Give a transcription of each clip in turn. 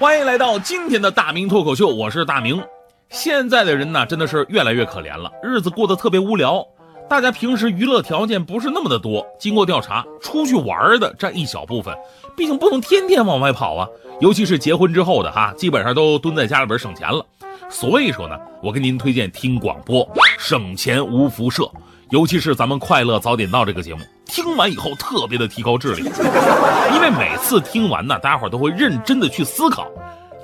欢迎来到今天的大明脱口秀，我是大明。现在的人呢，真的是越来越可怜了，日子过得特别无聊。大家平时娱乐条件不是那么的多，经过调查，出去玩的占一小部分，毕竟不能天天往外跑啊。尤其是结婚之后的哈，基本上都蹲在家里边省钱了。所以说呢，我给您推荐听广播，省钱无辐射。尤其是咱们快乐早点到这个节目，听完以后特别的提高智力，因为每次听完呢，大家伙都会认真的去思考，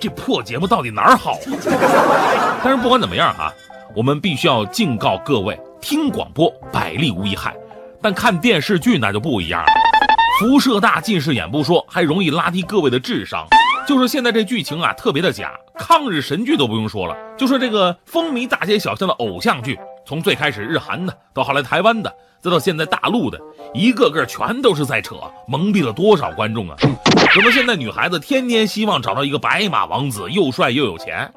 这破节目到底哪儿好。但是不管怎么样哈，我们必须要警告各位，听广播百利无一害，但看电视剧那就不一样了，辐射大、近视眼不说，还容易拉低各位的智商。就是现在这剧情啊，特别的假，抗日神剧都不用说了，就说这个风靡大街小巷的偶像剧。从最开始日韩的，到后来台湾的，再到现在大陆的，一个个全都是在扯，蒙蔽了多少观众啊！怎么现在女孩子天天希望找到一个白马王子，又帅又有钱？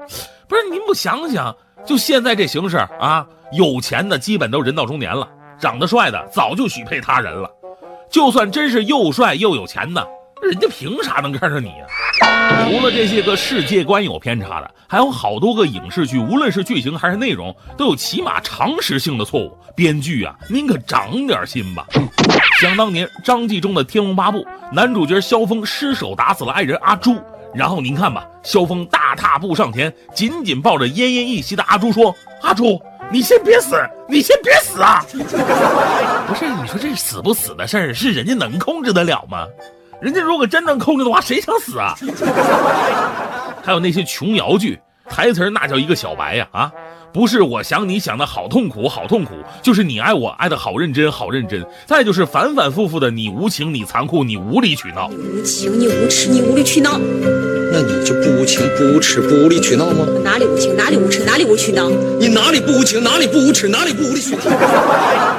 不是您不想想，就现在这形势啊，有钱的基本都人到中年了，长得帅的早就许配他人了。就算真是又帅又有钱的，人家凭啥能看上你呀？除了这些个世界观有偏差的，还有好多个影视剧，无论是剧情还是内容，都有起码常识性的错误。编剧啊，您可长点心吧！想当年张纪中的《天龙八部》，男主角萧峰失手打死了爱人阿朱，然后您看吧，萧峰大踏步上前，紧紧抱着奄奄一息的阿朱说：“阿朱，你先别死，你先别死啊！”不是，你说这死不死的事儿，是人家能控制得了吗？人家如果真能控制的话，谁想死啊？还有那些琼瑶剧，台词那叫一个小白呀啊！不是我想你想的好痛苦好痛苦，就是你爱我爱的好认真好认真，再就是反反复复的你无情你残酷你无理取闹。你无情你无耻你无理取闹，那你就不无情不无耻不无理取闹吗？哪里无情哪里无耻哪里无取闹？你哪里不无情哪里不无耻哪里不无理取闹？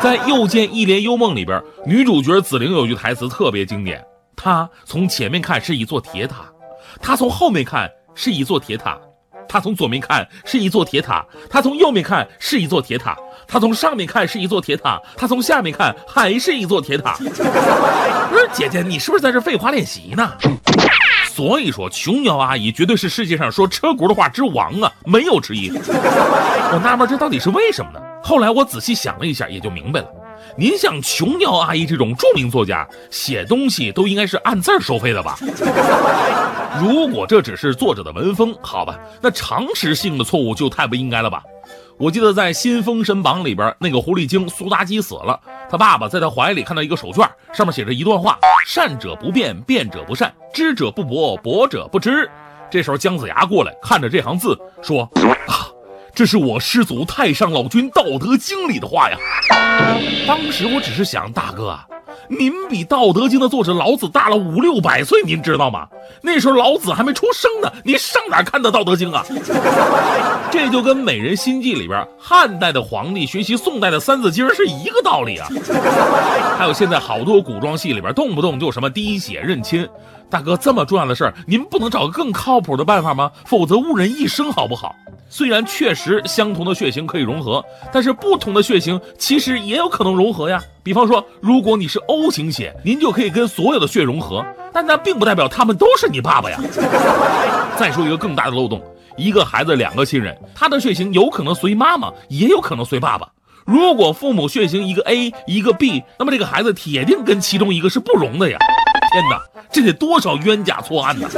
在《又见一帘幽梦》里边，女主角紫菱有句台词特别经典。它从前面看是一座铁塔，它从后面看是一座铁塔，它从左面看是一座铁塔，它从右面看是一座铁塔，它从上面看是一座铁塔，它从下面看还是一座铁塔。不是姐姐，你是不是在这废话练习呢？所以说，琼瑶阿姨绝对是世界上说车轱辘话之王啊，没有之一。我纳闷这到底是为什么呢？后来我仔细想了一下，也就明白了。您像琼瑶阿姨这种著名作家，写东西都应该是按字儿收费的吧？如果这只是作者的文风，好吧，那常识性的错误就太不应该了吧？我记得在《新封神榜》里边，那个狐狸精苏妲己死了，他爸爸在他怀里看到一个手绢，上面写着一段话：善者不变，变者不善；知者不博，博者不知。这时候姜子牙过来，看着这行字，说啊。这是我师祖太上老君《道德经》里的话呀。当时我只是想，大哥，您比《道德经》的作者老子大了五六百岁，您知道吗？那时候老子还没出生呢，您上哪看的《道德经》啊？这就跟《美人心计》里边汉代的皇帝学习宋代的《三字经》是一个道理啊。还有现在好多古装戏里边，动不动就什么滴血认亲。大哥，这么重要的事儿，您不能找个更靠谱的办法吗？否则误人一生，好不好？虽然确实相同的血型可以融合，但是不同的血型其实也有可能融合呀。比方说，如果你是 O 型血，您就可以跟所有的血融合，但那并不代表他们都是你爸爸呀。再说一个更大的漏洞，一个孩子两个亲人，他的血型有可能随妈妈，也有可能随爸爸。如果父母血型一个 A 一个 B，那么这个孩子铁定跟其中一个是不融的呀。天哪，这得多少冤假错案呢？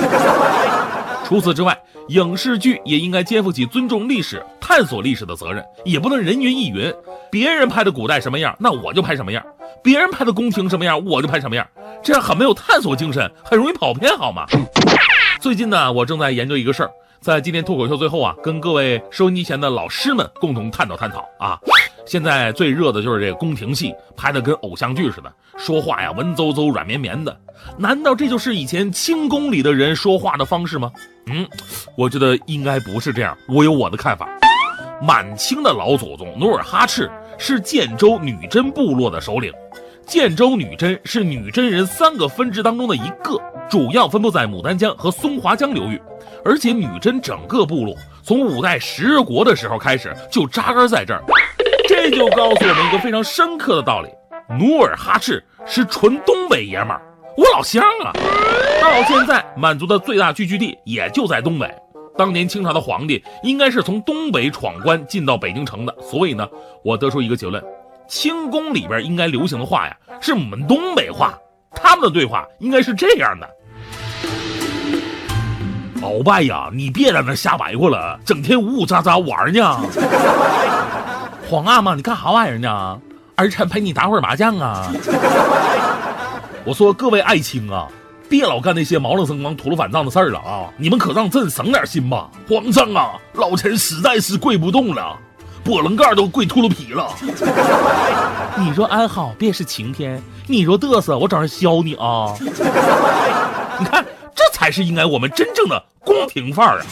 除此之外，影视剧也应该肩负起尊重历史、探索历史的责任，也不能人云亦云。别人拍的古代什么样，那我就拍什么样；别人拍的宫廷什么样，我就拍什么样。这样很没有探索精神，很容易跑偏，好吗？最近呢，我正在研究一个事儿，在今天脱口秀最后啊，跟各位收音机前的老师们共同探讨探讨啊。现在最热的就是这个宫廷戏，拍的跟偶像剧似的，说话呀文绉绉、软绵绵的。难道这就是以前清宫里的人说话的方式吗？嗯，我觉得应该不是这样。我有我的看法。满清的老祖宗努尔哈赤是建州女真部落的首领，建州女真是女真人三个分支当中的一个，主要分布在牡丹江和松花江流域，而且女真整个部落从五代十国的时候开始就扎根在这儿。就告诉我们一个非常深刻的道理：努尔哈赤是纯东北爷们儿，我老乡啊。到现在，满族的最大聚居地也就在东北。当年清朝的皇帝应该是从东北闯关进到北京城的，所以呢，我得出一个结论：清宫里边应该流行的话呀，是我们东北话。他们的对话应该是这样的：鳌拜呀，你别在那瞎白活了，整天呜呜喳喳玩呢。皇阿玛，你干啥玩意儿呢？儿臣陪你打会儿麻将啊。我说各位爱卿啊。别老干那些毛愣生光、秃噜反账的事儿了啊！你们可让朕省点心吧！皇上啊，老臣实在是跪不动了，波棱盖都跪秃噜皮了。你若安好，便是晴天；你若嘚瑟，我找人削你啊！你看，这才是应该我们真正的宫廷范儿啊！